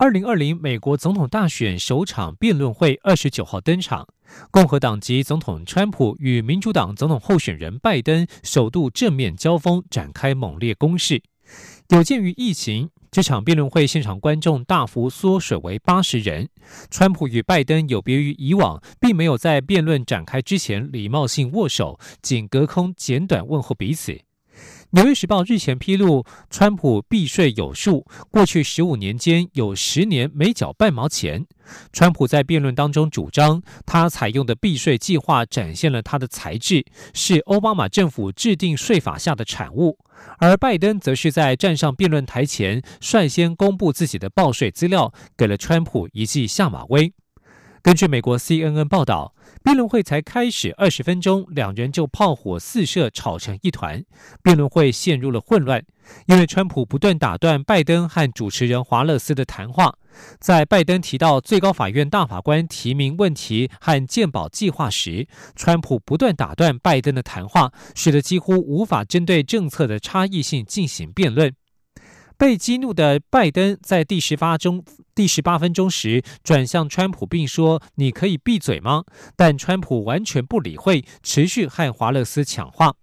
二零二零美国总统大选首场辩论会二十九号登场，共和党籍总统川普与民主党总统候选人拜登首度正面交锋，展开猛烈攻势。有鉴于疫情，这场辩论会现场观众大幅缩水为八十人。川普与拜登有别于以往，并没有在辩论展开之前礼貌性握手，仅隔空简短问候彼此。《纽约时报》日前披露，川普避税有数，过去十五年间有十年没缴半毛钱。川普在辩论当中主张，他采用的避税计划展现了他的才智，是奥巴马政府制定税法下的产物。而拜登则是在站上辩论台前，率先公布自己的报税资料，给了川普一记下马威。根据美国 CNN 报道，辩论会才开始二十分钟，两人就炮火四射，吵成一团，辩论会陷入了混乱。因为川普不断打断拜登和主持人华勒斯的谈话，在拜登提到最高法院大法官提名问题和鉴宝计划时，川普不断打断拜登的谈话，使得几乎无法针对政策的差异性进行辩论。被激怒的拜登在第十八中第十八分钟时转向川普，并说：“你可以闭嘴吗？”但川普完全不理会，持续和华勒斯抢话。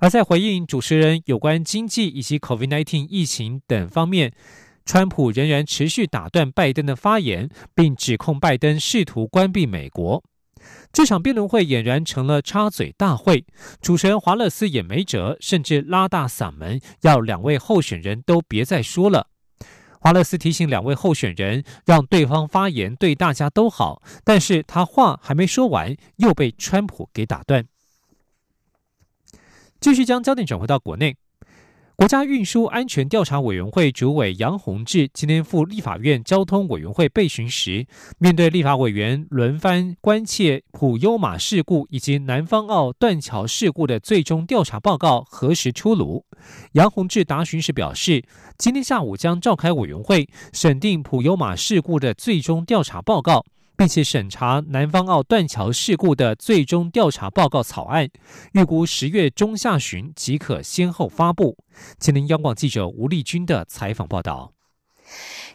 而在回应主持人有关经济以及 COVID-19 疫情等方面，川普仍然持续打断拜登的发言，并指控拜登试图关闭美国。这场辩论会俨然成了插嘴大会，主持人华勒斯也没辙，甚至拉大嗓门要两位候选人都别再说了。华勒斯提醒两位候选人让对方发言对大家都好，但是他话还没说完，又被川普给打断。继续将焦点转回到国内。国家运输安全调查委员会主委杨洪志今天赴立法院交通委员会备询时，面对立法委员轮番关切普优马事故以及南方澳断桥事故的最终调查报告何时出炉，杨洪志答询时表示，今天下午将召开委员会审定普优马事故的最终调查报告。并且审查南方澳断桥事故的最终调查报告草案，预估十月中下旬即可先后发布。吉林央广记者吴丽君的采访报道。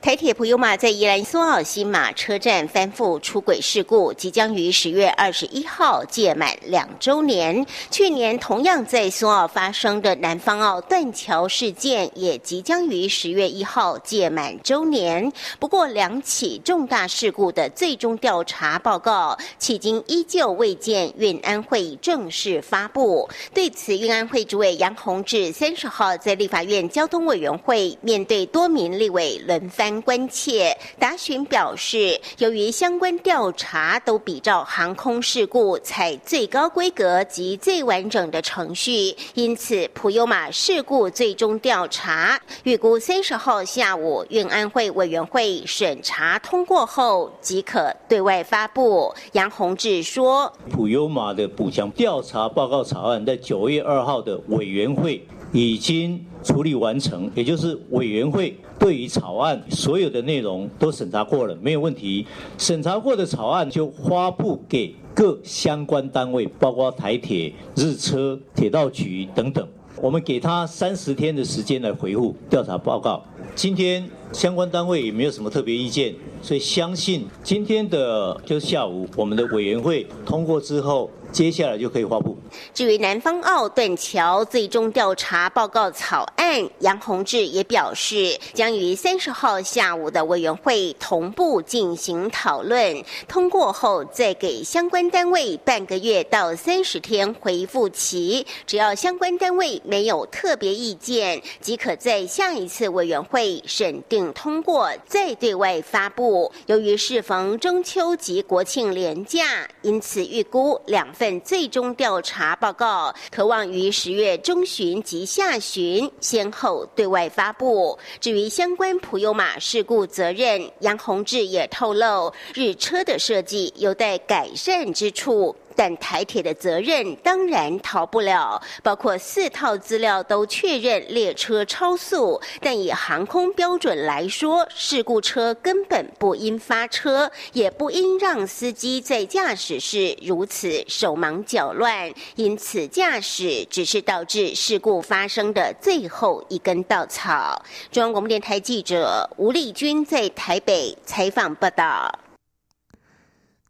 台铁普悠马在宜兰苏澳新马车站翻覆出轨事故，即将于十月二十一号届满两周年。去年同样在苏澳发生的南方澳断桥事件，也即将于十月一号届满周年。不过，两起重大事故的最终调查报告，迄今依旧未见运安会正式发布。对此，运安会主委杨宏志三十号在立法院交通委员会面对多名立委轮番。关切答询表示，由于相关调查都比照航空事故采最高规格及最完整的程序，因此普悠马事故最终调查预估三十号下午运安会委员会审查通过后即可对外发布。杨宏志说：“普悠马的补强调查报告草案在九月二号的委员会已经处理完成，也就是委员会。”对于草案所有的内容都审查过了，没有问题。审查过的草案就发布给各相关单位，包括台铁、日车、铁道局等等。我们给他三十天的时间来回复调查报告。今天相关单位也没有什么特别意见，所以相信今天的就下午我们的委员会通过之后。接下来就可以发布。至于南方澳断桥最终调查报告草案，杨宏志也表示，将于三十号下午的委员会同步进行讨论，通过后再给相关单位半个月到三十天回复期，只要相关单位没有特别意见，即可在下一次委员会审定通过，再对外发布。由于适逢中秋及国庆连假，因此预估两。本最终调查报告，渴望于十月中旬及下旬先后对外发布。至于相关普悠马事故责任，杨洪志也透露，日车的设计有待改善之处，但台铁的责任当然逃不了，包括四套资料都确认列车超速，但以航空标准来说，事故车根本不应发车，也不应让司机在驾驶室如此手忙脚乱，因此驾驶只是导致事故发生的最后一根稻草。中央广播电台记者吴丽君在台北采访报道。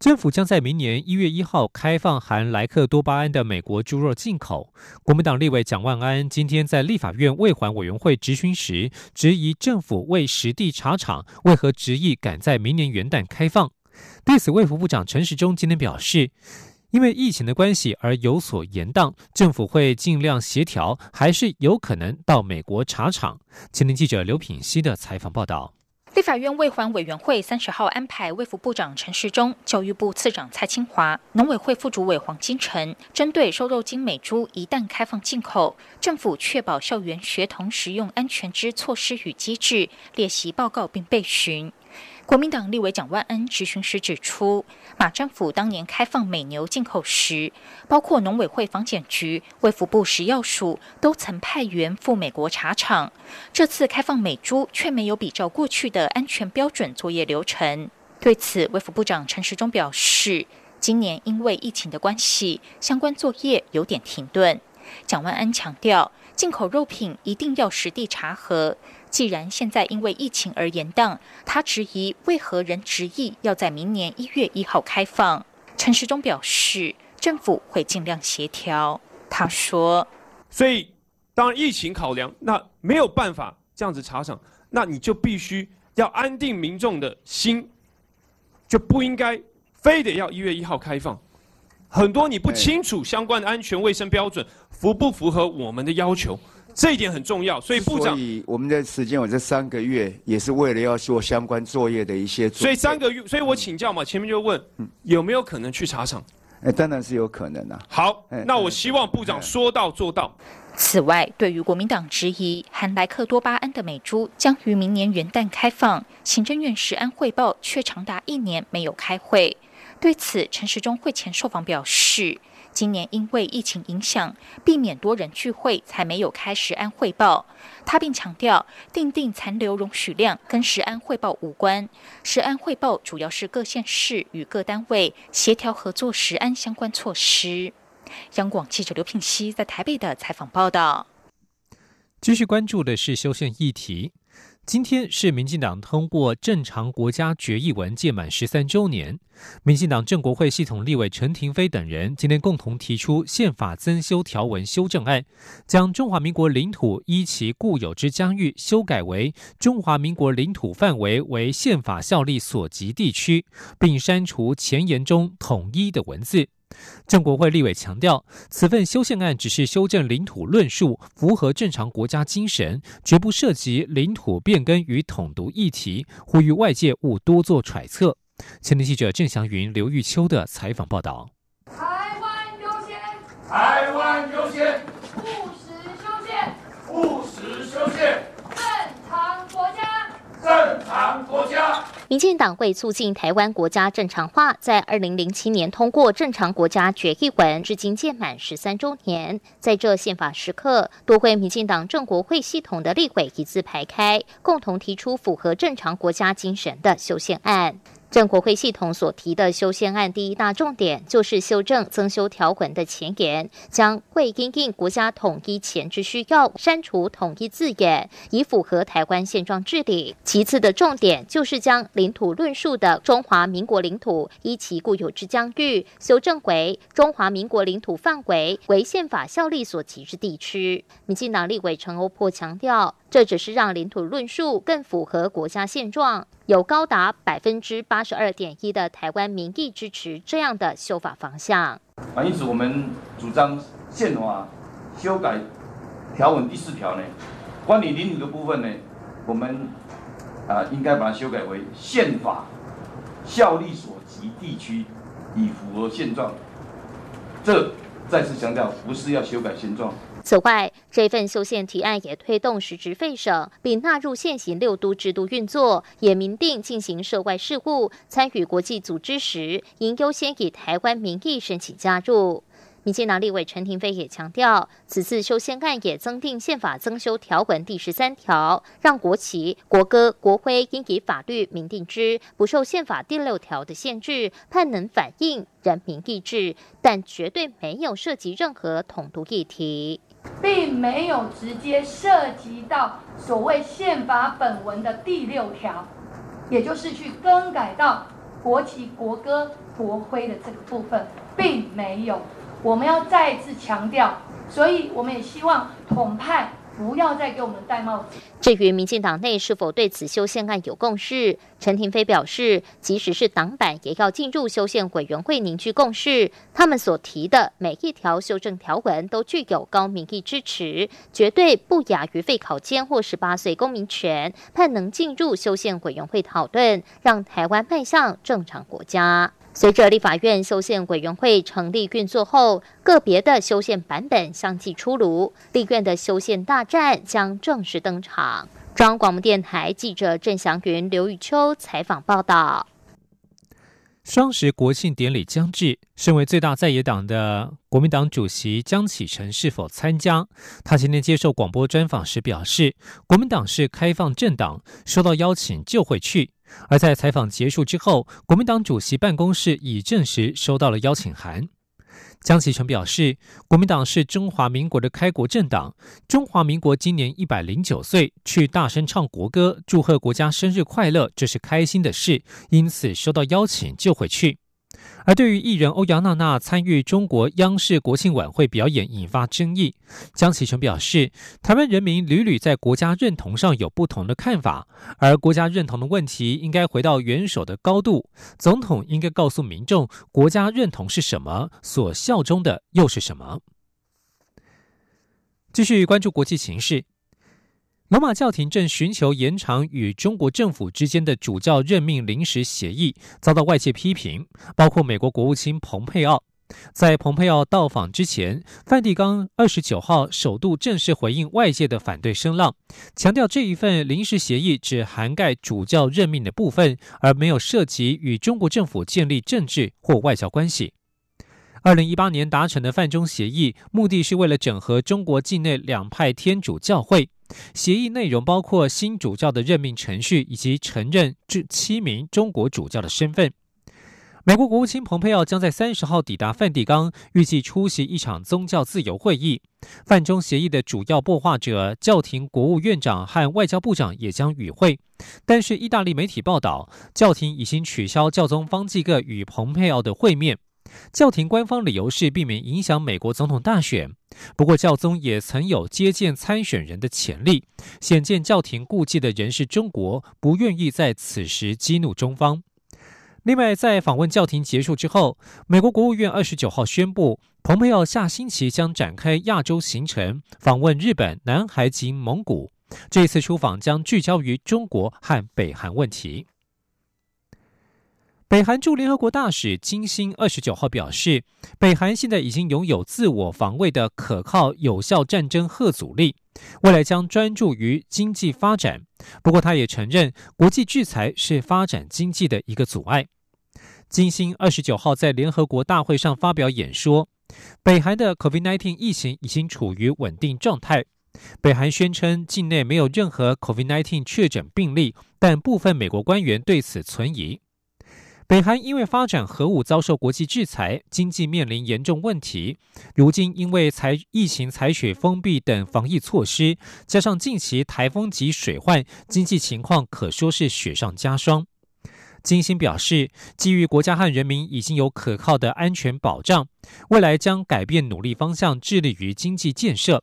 政府将在明年一月一号开放含莱克多巴胺的美国猪肉进口。国民党立委蒋万安今天在立法院卫环委员会质询时，质疑政府未实地查厂，为何执意赶在明年元旦开放？对此，卫福部长陈时中今天表示，因为疫情的关系而有所延宕，政府会尽量协调，还是有可能到美国查厂。前天记者刘品希的采访报道。立法院卫环委员会三十号安排卫福部长陈时中、教育部次长蔡清华、农委会副主委黄金城，针对瘦肉精美猪一旦开放进口，政府确保校园学童食用安全之措施与机制列席报告并备询。国民党立委蒋万安质询时指出，马政府当年开放美牛进口时，包括农委会、房检局、卫福部食药署都曾派员赴美国查厂。这次开放美猪，却没有比照过去的安全标准作业流程。对此，卫福部长陈时中表示，今年因为疫情的关系，相关作业有点停顿。蒋万安强调，进口肉品一定要实地查核。既然现在因为疫情而延宕，他质疑为何仍执意要在明年一月一号开放。陈时中表示，政府会尽量协调。他说：“所以当疫情考量，那没有办法这样子查厂，那你就必须要安定民众的心，就不应该非得要一月一号开放。很多你不清楚相关的安全卫生标准符不符合我们的要求。”这一点很重要，所以部长，所以我们的时间有这三个月，也是为了要做相关作业的一些。所以三个月，所以我请教嘛，前面就问，有没有可能去茶厂？哎，当然是有可能的。好，那我希望部长说到做到。此外，对于国民党质疑含莱克多巴胺的美猪将于明年元旦开放，行政院食安汇报却长达一年没有开会。对此，陈时中会前受访表示。今年因为疫情影响，避免多人聚会，才没有开食安汇报。他并强调，定定残留容许量跟食安汇报无关，食安汇报主要是各县市与各单位协调合作食安相关措施。央广记者刘品熙在台北的采访报道。继续关注的是修宪议题。今天是民进党通过正常国家决议文届满十三周年。民进党政国会系统立委陈廷飞等人今天共同提出宪法增修条文修正案，将中华民国领土依其固有之疆域修改为中华民国领土范围为宪法效力所及地区，并删除前言中“统一”的文字。郑国会立委强调，此份修宪案只是修正领土论述，符合正常国家精神，绝不涉及领土变更与统独议题，呼吁外界勿多做揣测。前天记者郑祥云、刘玉秋的采访报道。台湾优先，台湾优先，务实修宪，务实修宪，正常国家，正常国家。民进党为促进台湾国家正常化，在二零零七年通过《正常国家决议文》，至今届满十三周年。在这宪法时刻，多位民进党政国会系统的立委一字排开，共同提出符合正常国家精神的修宪案。正国会系统所提的修宪案第一大重点，就是修正增修条文的前言，将为因应国家统一前之需要，删除统一字眼，以符合台湾现状治理。其次的重点，就是将领土论述的中华民国领土依其固有之疆域，修正为中华民国领土范围为宪法效力所及之地区。民进党立委陈欧珀强调。这只是让领土论述更符合国家现状，有高达百分之八十二点一的台湾民意支持这样的修法方向。啊，因此我们主张宪法修改条文第四条呢，关于领土的部分呢，我们啊应该把它修改为宪法效力所及地区，以符合现状。这再次强调，不是要修改现状。此外，这份修宪提案也推动实职废省，并纳入现行六都制度运作，也明定进行涉外事务、参与国际组织时，应优先以台湾名义申请加入。民进党立委陈廷飞也强调，此次修宪案也增订宪法增修条文第十三条，让国旗、国歌、国徽应以法律明定之，不受宪法第六条的限制，盼能反映人民意志，但绝对没有涉及任何统独议题，并没有直接涉及到所谓宪法本文的第六条，也就是去更改到国旗、国歌、国徽的这个部分，并没有。我们要再次强调，所以我们也希望统派不要再给我们戴帽子。至于民进党内是否对此修宪案有共识，陈廷飞表示，即使是党版也要进入修宪委员会凝聚共识。他们所提的每一条修正条文都具有高民意支持，绝对不亚于废考监或十八岁公民权，盼能进入修宪委员会讨论，让台湾迈向正常国家。随着立法院修宪委员会成立运作后，个别的修宪版本相继出炉，立院的修宪大战将正式登场。中央广播电台记者郑祥云、刘玉秋采访报道。双十国庆典礼将至，身为最大在野党的国民党主席江启臣是否参加？他今天接受广播专访时表示，国民党是开放政党，收到邀请就会去。而在采访结束之后，国民党主席办公室已证实收到了邀请函。江启臣表示，国民党是中华民国的开国政党，中华民国今年一百零九岁，去大声唱国歌，祝贺国家生日快乐，这是开心的事，因此收到邀请就会去。而对于艺人欧阳娜娜参与中国央视国庆晚会表演引发争议，江启臣表示，台湾人民屡屡在国家认同上有不同的看法，而国家认同的问题应该回到元首的高度，总统应该告诉民众国家认同是什么，所效忠的又是什么。继续关注国际形势。罗马教廷正寻求延长与中国政府之间的主教任命临时协议，遭到外界批评，包括美国国务卿蓬佩奥。在蓬佩奥到访之前，梵蒂冈二十九号首度正式回应外界的反对声浪，强调这一份临时协议只涵盖主教任命的部分，而没有涉及与中国政府建立政治或外交关系。二零一八年达成的范中协议，目的是为了整合中国境内两派天主教会。协议内容包括新主教的任命程序，以及承认这七名中国主教的身份。美国国务卿蓬佩奥将在三十号抵达梵蒂冈，预计出席一场宗教自由会议。范中协议的主要擘画者教廷国务院长和外交部长也将与会。但是，意大利媒体报道，教廷已经取消教宗方济各与蓬佩奥的会面。教廷官方理由是避免影响美国总统大选。不过，教宗也曾有接见参选人的潜力，显见教廷顾忌的人是中国，不愿意在此时激怒中方。另外，在访问教廷结束之后，美国国务院二十九号宣布，蓬佩奥下星期将展开亚洲行程，访问日本、南海及蒙古。这次出访将聚焦于中国和北韩问题。北韩驻联合国大使金星二十九号表示，北韩现在已经拥有自我防卫的可靠、有效战争核阻力，未来将专注于经济发展。不过，他也承认国际制裁是发展经济的一个阻碍。金星二十九号在联合国大会上发表演说，北韩的 COVID-19 疫情已经处于稳定状态。北韩宣称境内没有任何 COVID-19 确诊病例，但部分美国官员对此存疑。北韩因为发展核武遭受国际制裁，经济面临严重问题。如今因为采疫情采取封闭等防疫措施，加上近期台风及水患，经济情况可说是雪上加霜。金星表示，基于国家和人民已经有可靠的安全保障，未来将改变努力方向，致力于经济建设。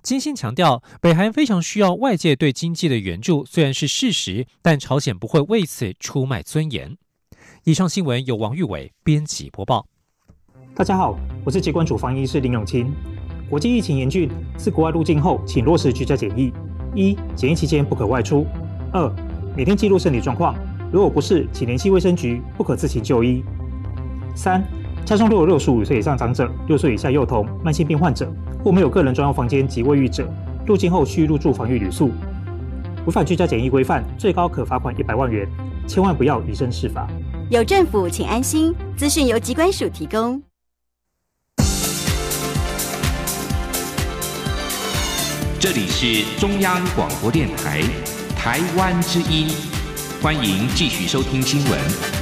金星强调，北韩非常需要外界对经济的援助，虽然是事实，但朝鲜不会为此出卖尊严。以上新闻由王玉伟编辑播报。大家好，我是疾管署防疫师林永清。国际疫情严峻，自国外入境后，请落实居家检疫：一、检疫期间不可外出；二、每天记录身体状况，如果不是，请联系卫生局，不可自行就医；三、家中若有六十五岁以上长者、六岁以下幼童、慢性病患者或没有个人专用房间及卫浴者，入境后需入住防疫旅宿。违反居家检疫规范，最高可罚款一百万元。千万不要以身试法。有政府，请安心。资讯由机关署提供。这里是中央广播电台台湾之音，欢迎继续收听新闻。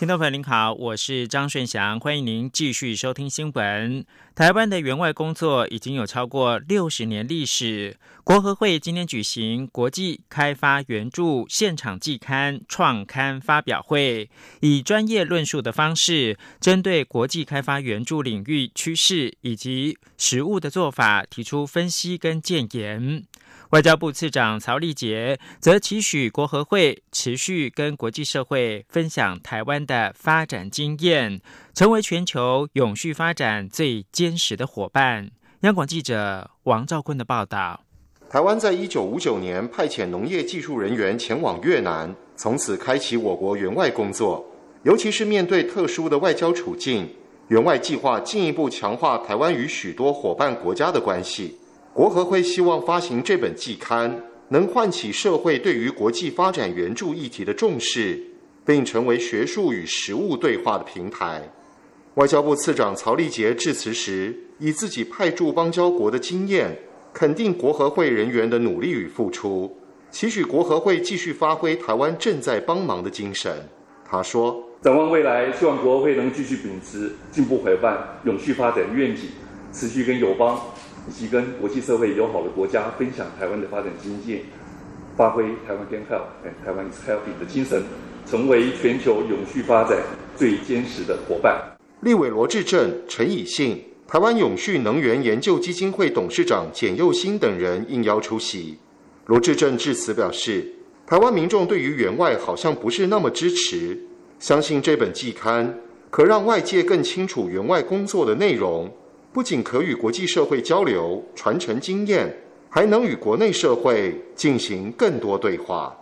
听众朋友您好，我是张顺祥，欢迎您继续收听新闻。台湾的援外工作已经有超过六十年历史。国合会今天举行国际开发援助现场季刊创刊发表会，以专业论述的方式，针对国际开发援助领域趋势以及实务的做法，提出分析跟建言。外交部次长曹立杰则期许国合会持续跟国际社会分享台湾的发展经验，成为全球永续发展最坚实的伙伴。央广记者王兆坤的报道：台湾在一九五九年派遣农业技术人员前往越南，从此开启我国援外工作。尤其是面对特殊的外交处境，援外计划进一步强化台湾与许多伙伴国家的关系。国合会希望发行这本季刊，能唤起社会对于国际发展援助议题的重视，并成为学术与实务对话的平台。外交部次长曹立杰致辞时，以自己派驻邦交国的经验，肯定国合会人员的努力与付出，期许国合会继续发挥台湾正在帮忙的精神。他说：“展望未来，希望国合会能继续秉持进步伙伴、永续发展愿景，持续跟友邦。”以及跟国际社会友好的国家分享台湾的发展经验，发挥台湾 can help，哎，台湾 is helping 的精神，成为全球永续发展最坚实的伙伴。立委罗志正、陈以信、台湾永续能源研究基金会董事长简佑新等人应邀出席。罗志正致辞表示，台湾民众对于员外好像不是那么支持，相信这本季刊可让外界更清楚员外工作的内容。不仅可与国际社会交流、传承经验，还能与国内社会进行更多对话。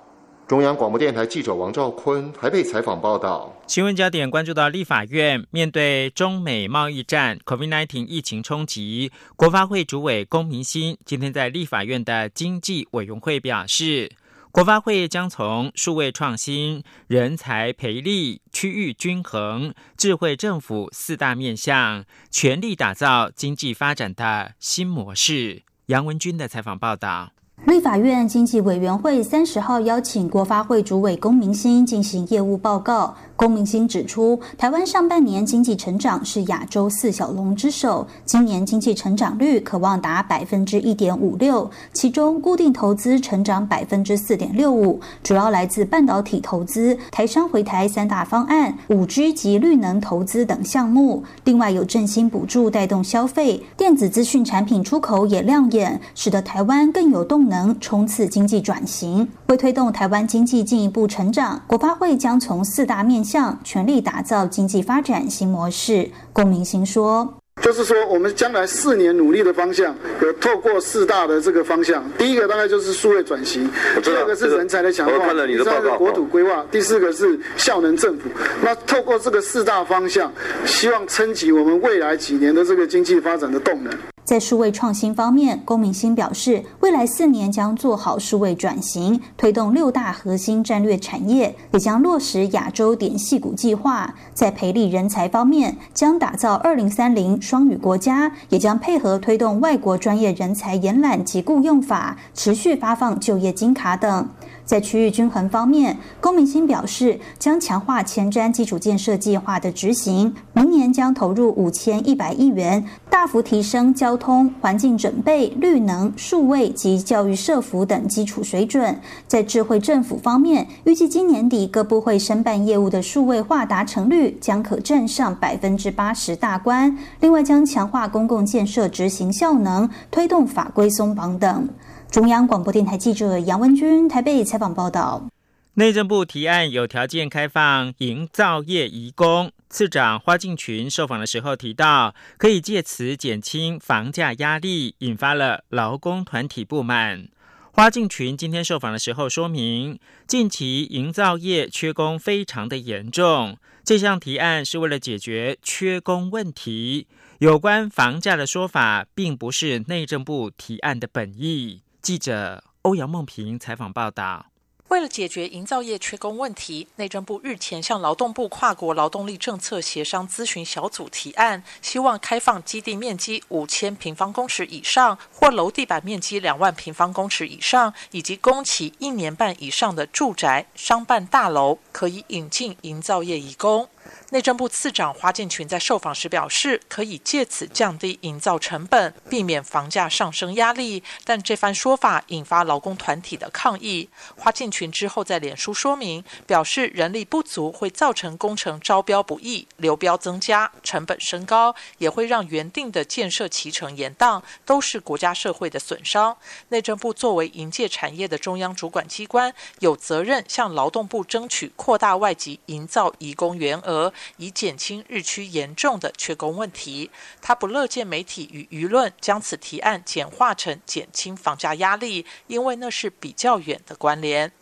中央广播电台记者王兆坤台北采访报道。新闻焦点关注到立法院，面对中美贸易战、COVID-19 疫情冲击，国发会主委龚明鑫今天在立法院的经济委员会表示。国发会将从数位创新、人才培力、区域均衡、智慧政府四大面向，全力打造经济发展的新模式。杨文军的采访报道。立法院经济委员会三十号邀请国发会主委龚明鑫进行业务报告。龚明鑫指出，台湾上半年经济成长是亚洲四小龙之首，今年经济成长率可望达百分之一点五六，其中固定投资成长百分之四点六五，主要来自半导体投资、台商回台三大方案、五 G 及绿能投资等项目。另外有振兴补助带动消费，电子资讯产品出口也亮眼，使得台湾更有动能冲刺经济转型。为推动台湾经济进一步成长，国发会将从四大面。向全力打造经济发展新模式，龚明鑫说：“就是说，我们将来四年努力的方向，有透过四大的这个方向。第一个大概就是数位转型，第二个是人才的强化，第三个国土规划，第四个是效能政府。那透过这个四大方向，希望撑起我们未来几年的这个经济发展的动能。”在数位创新方面，龚明鑫表示，未来四年将做好数位转型，推动六大核心战略产业，也将落实亚洲点系股计划。在培力人才方面，将打造二零三零双语国家，也将配合推动外国专业人才延揽及雇用法，持续发放就业金卡等。在区域均衡方面，龚明鑫表示，将强化前瞻基础建设计划的执行，明年将投入五千一百亿元，大幅提升交通、环境准备、绿能、数位及教育设服等基础水准。在智慧政府方面，预计今年底各部会申办业务的数位化达成率将可占上百分之八十大关。另外，将强化公共建设执行效能，推动法规松绑等。中央广播电台记者杨文君台北采访报道：内政部提案有条件开放营造业移工，次长花敬群受访的时候提到，可以借此减轻房价压力，引发了劳工团体不满。花敬群今天受访的时候说明，近期营造业缺工非常的严重，这项提案是为了解决缺工问题。有关房价的说法，并不是内政部提案的本意。记者欧阳梦平采访报道。为了解决营造业缺工问题，内政部日前向劳动部跨国劳动力政策协商咨询小组提案，希望开放基地面积五千平方公尺以上或楼地板面积两万平方公尺以上，以及工期一年半以上的住宅、商办大楼，可以引进营造业移工。内政部次长花建群在受访时表示，可以借此降低营造成本，避免房价上升压力。但这番说法引发劳工团体的抗议。花建群之后在脸书说明，表示人力不足会造成工程招标不易、流标增加、成本升高，也会让原定的建设期程延宕，都是国家社会的损伤。内政部作为营界产业的中央主管机关，有责任向劳动部争取扩大外籍营造移工员额。以减轻日趋严重的缺工问题，他不乐见媒体与舆论将此提案简化成减轻房价压力，因为那是比较远的关联。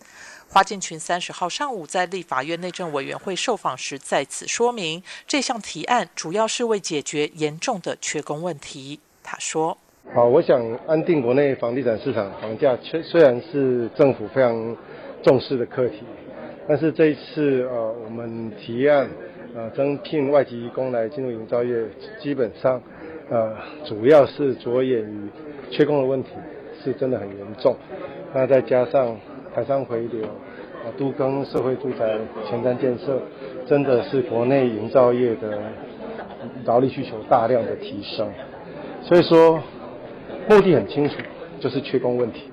花建群三十号上午在立法院内政委员会受访时再次说明，这项提案主要是为解决严重的缺工问题。他说：“好，我想安定国内房地产市场房价，虽虽然是政府非常重视的课题，但是这一次呃，我们提案。”呃，征聘外籍工来进入营造业，基本上，呃，主要是着眼于缺工的问题，是真的很严重。那再加上台商回流，啊，都更社会住宅前瞻建设，真的是国内营造业的劳力需求大量的提升。所以说，目的很清楚，就是缺工问题。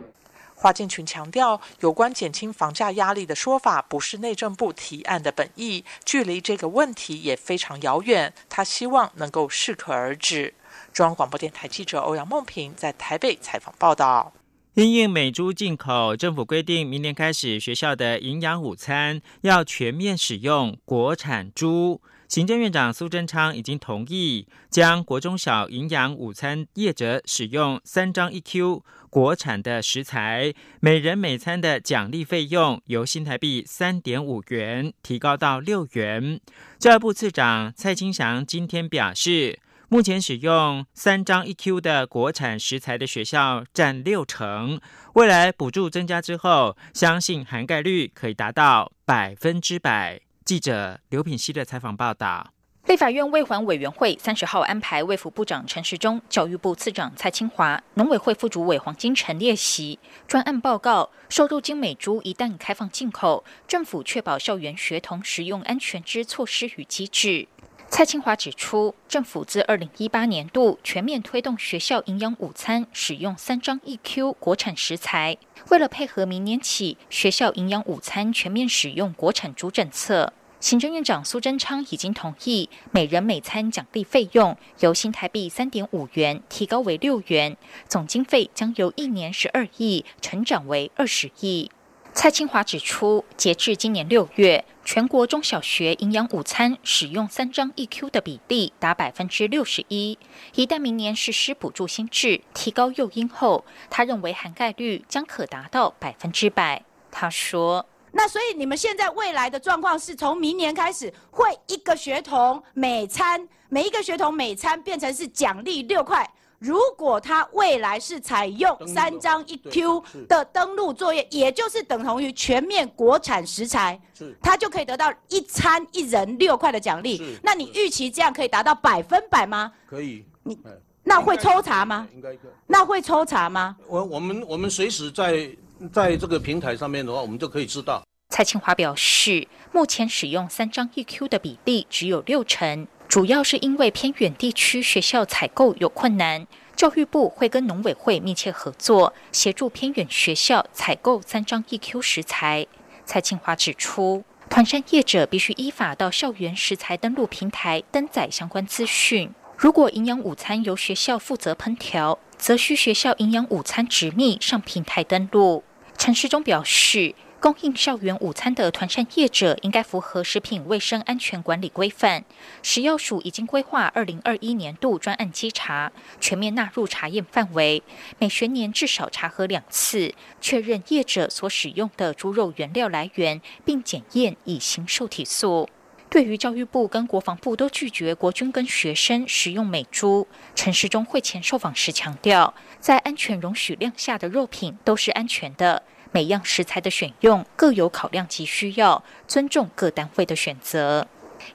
华建群强调，有关减轻房价压力的说法不是内政部提案的本意，距离这个问题也非常遥远。他希望能够适可而止。中央广播电台记者欧阳梦平在台北采访报道。因应美猪进口，政府规定明年开始，学校的营养午餐要全面使用国产猪。行政院长苏贞昌已经同意，将国中小营养午餐业者使用三张一 Q 国产的食材，每人每餐的奖励费用由新台币三点五元提高到六元。教育部次长蔡清祥今天表示，目前使用三张一 Q 的国产食材的学校占六成，未来补助增加之后，相信涵盖率可以达到百分之百。记者刘品希的采访报道：立法院卫环委员会三十号安排卫福部长陈时中、教育部次长蔡清华、农委会副主委黄金城列席专案报告。收入精美猪一旦开放进口，政府确保校园学童食用安全之措施与机制。蔡清华指出，政府自二零一八年度全面推动学校营养午餐使用三张一 Q 国产食材，为了配合明年起学校营养午餐全面使用国产猪政策，行政院长苏贞昌已经同意每人每餐奖励费用由新台币三点五元提高为六元，总经费将由一年十二亿成长为二十亿。蔡清华指出，截至今年六月，全国中小学营养午餐使用三张一 Q 的比例达百分之六十一。一旦明年实施补助新制，提高诱因后，他认为涵盖率将可达到百分之百。他说：“那所以你们现在未来的状况是从明年开始，会一个学童每餐每一个学童每餐变成是奖励六块。”如果他未来是采用三张一 Q 的登录作业，也就是等同于全面国产食材，他就可以得到一餐一人六块的奖励。那你预期这样可以达到百分百吗？可以。你那会抽查吗？应该可以。那会抽查吗？我我们我们随时在在这个平台上面的话，我们就可以知道。蔡清华表示，目前使用三张一 Q 的比例只有六成。主要是因为偏远地区学校采购有困难，教育部会跟农委会密切合作，协助偏远学校采购三张 EQ 食材。蔡清华指出，团山业者必须依法到校园食材登录平台登载相关资讯。如果营养午餐由学校负责烹调，则需学校营养午餐直密上平台登录。陈世忠表示。供应校园午餐的团膳业者应该符合食品卫生安全管理规范。食药署已经规划二零二一年度专案稽查，全面纳入查验范围，每学年至少查核两次，确认业者所使用的猪肉原料来源，并检验以行受体素。对于教育部跟国防部都拒绝国军跟学生使用美猪，陈世忠会前受访时强调，在安全容许量下的肉品都是安全的。每样食材的选用各有考量及需要，尊重各单位的选择。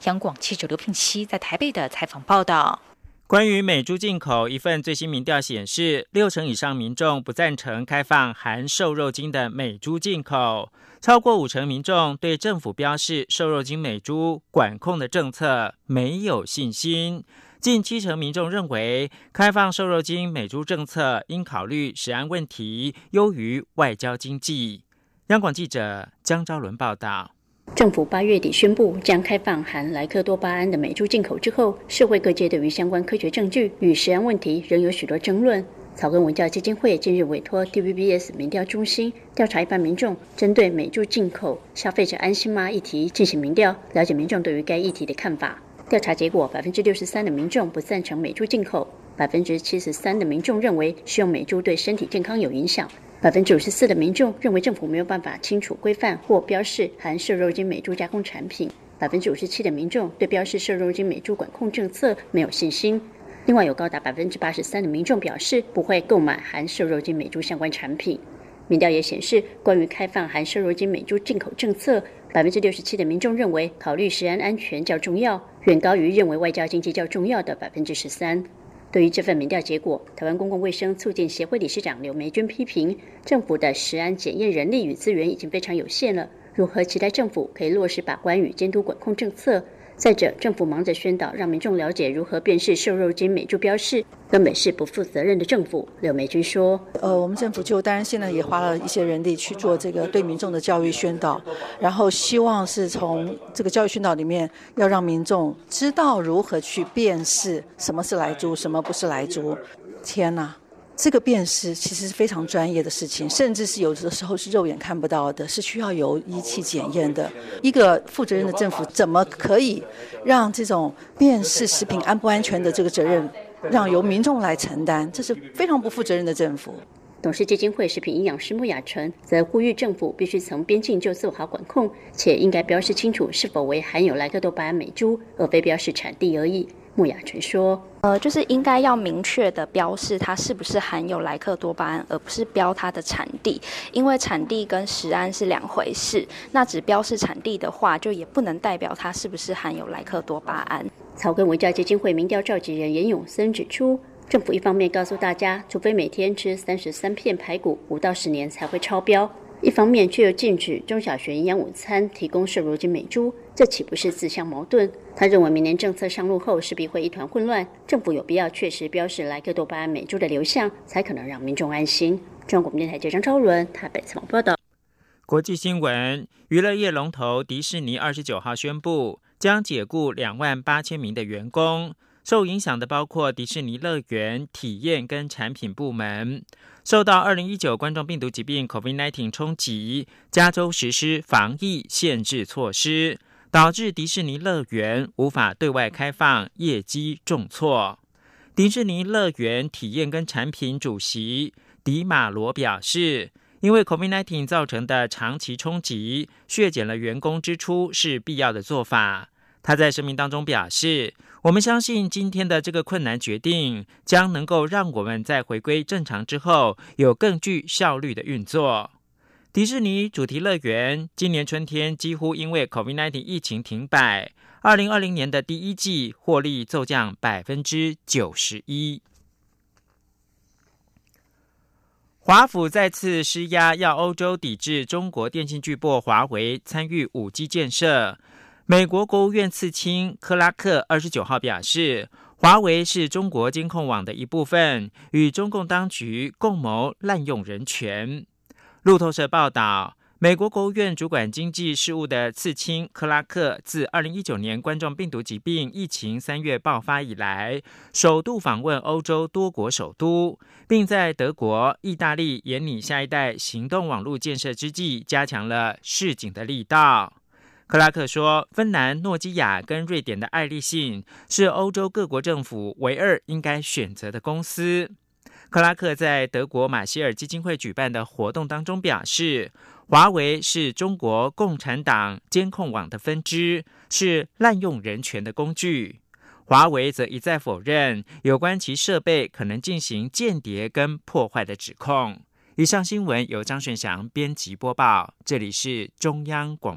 央广记者刘聘熙在台北的采访报道。关于美猪进口，一份最新民调显示，六成以上民众不赞成开放含瘦肉精的美猪进口，超过五成民众对政府标示瘦肉精美猪管控的政策没有信心。近七成民众认为，开放瘦肉精美猪政策应考虑食安问题，优于外交经济。央广记者江昭伦报道。政府八月底宣布将开放含莱克多巴胺的美猪进口之后，社会各界对于相关科学证据与食安问题仍有许多争论。草根文教基金会近日委托 TVBS 民调中心调查一般民众针对美猪进口消费者安心吗议题进行民调，了解民众对于该议题的看法。调查结果，百分之六十三的民众不赞成美猪进口，百分之七十三的民众认为食用美猪对身体健康有影响，百分之五十四的民众认为政府没有办法清楚规范或标示含瘦肉精美猪加工产品，百分之五十七的民众对标示瘦肉精美猪管控政策没有信心。另外，有高达百分之八十三的民众表示不会购买含瘦肉精美猪相关产品。民调也显示，关于开放含瘦肉精美猪进口政策。百分之六十七的民众认为考虑食安安全较重要，远高于认为外交经济较重要的百分之十三。对于这份民调结果，台湾公共卫生促进协会理事长刘梅君批评，政府的食安检验人力与资源已经非常有限了，如何期待政府可以落实把关与监督管控政策？再者，政府忙着宣导，让民众了解如何辨识瘦肉精美猪标示，根本是不负责任的政府。柳美君说：“呃，我们政府就当然现在也花了一些人力去做这个对民众的教育宣导，然后希望是从这个教育宣导里面，要让民众知道如何去辨识什么是来猪，什么不是来猪。天哪！”这个辨识其实是非常专业的事情，甚至是有的时候是肉眼看不到的，是需要由仪器检验的。一个负责任的政府怎么可以让这种辨识食品安不安全的这个责任让由民众来承担？这是非常不负责任的政府。董事基金会食品营养师穆雅纯则呼吁政府必须从边境就做好管控，且应该标示清楚是否为含有莱克多巴胺美猪，而非标示产地而已。穆雅纯说：“呃，就是应该要明确的标示它是不是含有莱克多巴胺，而不是标它的产地，因为产地跟食安是两回事。那只标示产地的话，就也不能代表它是不是含有莱克多巴胺。”草根文教基金会民调召集人严永森指出，政府一方面告诉大家，除非每天吃三十三片排骨，五到十年才会超标。一方面却又禁止中小学营养午餐提供瘦肉精美猪，这岂不是自相矛盾？他认为明年政策上路后势必会一团混乱，政府有必要确实标示莱克多巴胺美猪的流向，才可能让民众安心。中国电台记者张超伦台北采访报道。国际新闻：娱乐业龙头迪士尼二十九号宣布将解雇两万八千名的员工。受影响的包括迪士尼乐园体验跟产品部门。受到二零一九冠状病毒疾病 （COVID-19） 冲击，加州实施防疫限制措施，导致迪士尼乐园无法对外开放，业绩重挫。迪士尼乐园体验跟产品主席迪马罗表示，因为 COVID-19 造成的长期冲击，削减了员工支出是必要的做法。他在声明当中表示：“我们相信今天的这个困难决定将能够让我们在回归正常之后有更具效率的运作。”迪士尼主题乐园今年春天几乎因为 COVID-19 疫情停摆，二零二零年的第一季获利骤降百分之九十一。华府再次施压，要欧洲抵制中国电信巨擘华为参与五 G 建设。美国国务院次卿克拉克二十九号表示，华为是中国监控网的一部分，与中共当局共谋滥用人权。路透社报道，美国国务院主管经济事务的次卿克拉克，自二零一九年冠状病毒疾病疫情三月爆发以来，首度访问欧洲多国首都，并在德国、意大利研拟下一代行动网络建设之际，加强了示警的力道。克拉克说，芬兰、诺基亚跟瑞典的爱立信是欧洲各国政府唯二应该选择的公司。克拉克在德国马歇尔基金会举办的活动当中表示。华为是中国共产党监控网的分支，是滥用人权的工具。华为则一再否认有关其设备可能进行间谍跟破坏的指控。以上新闻由张顺祥编辑播报，这里是中央广。